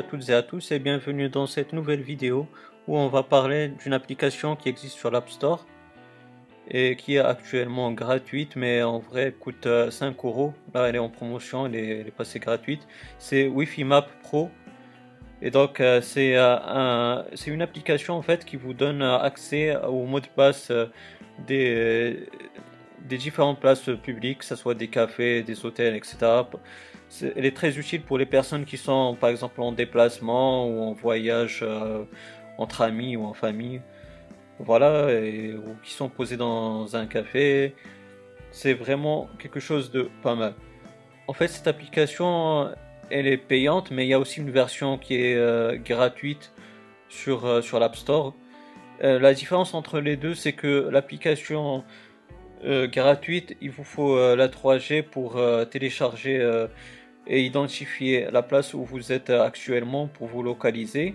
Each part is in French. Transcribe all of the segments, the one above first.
à toutes et à tous et bienvenue dans cette nouvelle vidéo où on va parler d'une application qui existe sur l'App Store et qui est actuellement gratuite mais en vrai coûte 5 euh, euros. Là elle est en promotion, elle est, passée gratuite. C'est Wi-Fi Map Pro et donc euh, c'est un, une application en fait qui vous donne accès au mot de passe des, des différentes places publiques, que ce soit des cafés, des hôtels, etc. elle est très utile pour les personnes qui sont par exemple en déplacement ou en voyage euh, entre amis ou en famille. Voilà, ou qui sont posés dans un café. C'est vraiment quelque chose de pas mal. En fait, cette application, elle est payante, mais il y a aussi une version qui est euh, gratuite sur, euh, sur l'App Store. la différence entre les deux, c'est que l'application gratuite, il vous faut la 3G pour télécharger et identifier la place où vous êtes actuellement pour vous localiser.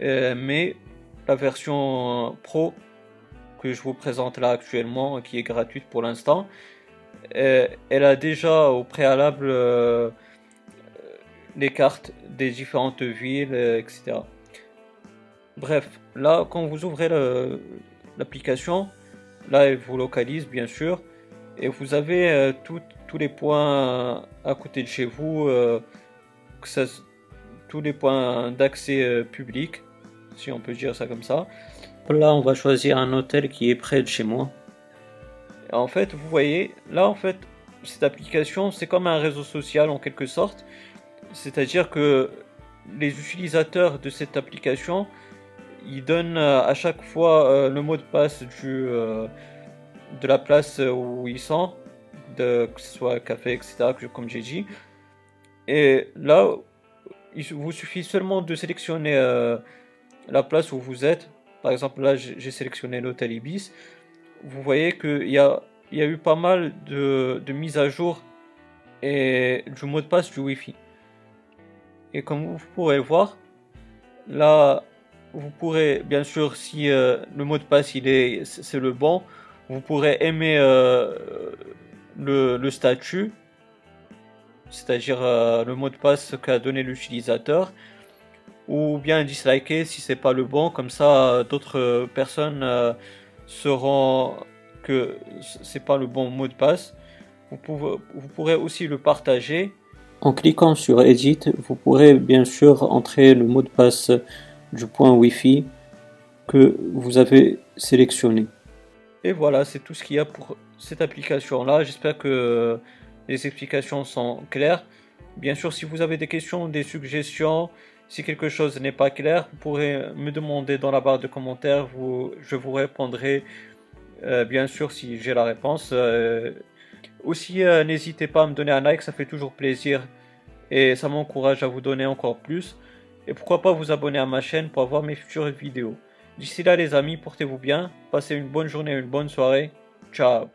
mais la version Pro que je vous présente là actuellement, qui est gratuite pour l'instant, elle a déjà au préalable les cartes des différentes villes, etc. Bref, là, quand vous ouvrez l'application, Là, elle vous localise, bien sûr. Et vous avez euh, tous les points à côté de chez vous, euh, que ça, tous les points d'accès euh, public, si on peut dire ça comme ça. Là, on va choisir un hôtel qui est près de chez moi. en fait, vous voyez, là, en fait, cette application, c'est comme un réseau social en quelque sorte. C'est-à-dire que les utilisateurs de cette application il donne euh, à chaque fois le mot de passe du, de la place où ils sont, de, que ce soit café, etc., comme j'ai dit. Et là, il vous suffit seulement de sélectionner la place où vous êtes. Par exemple, là, j'ai sélectionné l'hôtel Ibis. Vous voyez qu'il y a, y a eu pas mal de, de mises à jour et du mot de passe du Wi-Fi. Et comme vous pourrez voir, là, vous pourrez, bien sûr, si euh, le mot de passe il est, c'est le bon, vous pourrez aimer euh, le, statut, c'est-à-dire euh, le mot de passe qu'a donné l'utilisateur, ou bien disliker si c'est pas le bon, comme ça d'autres personnes sauront que c'est pas le bon mot de passe. Vous, pouvez, vous pourrez aussi le partager. En cliquant sur Edit, vous pourrez bien sûr entrer le mot de passe du point Wi-Fi que vous avez sélectionné. Et voilà, c'est tout ce qu'il y a pour cette application-là. J'espère que les explications sont claires. Bien sûr, si vous avez des questions, des suggestions, si quelque chose n'est pas clair, vous pourrez me demander dans la barre de commentaires. Je vous répondrai, euh, bien sûr, si j'ai la réponse. Euh, aussi, euh, n'hésitez pas à me donner un like, ça fait toujours plaisir et ça m'encourage à vous donner encore plus. Et pourquoi pas vous abonner à ma chaîne pour avoir mes futures vidéos. D'ici là les amis, portez-vous bien, passez une bonne journée, une bonne soirée. Ciao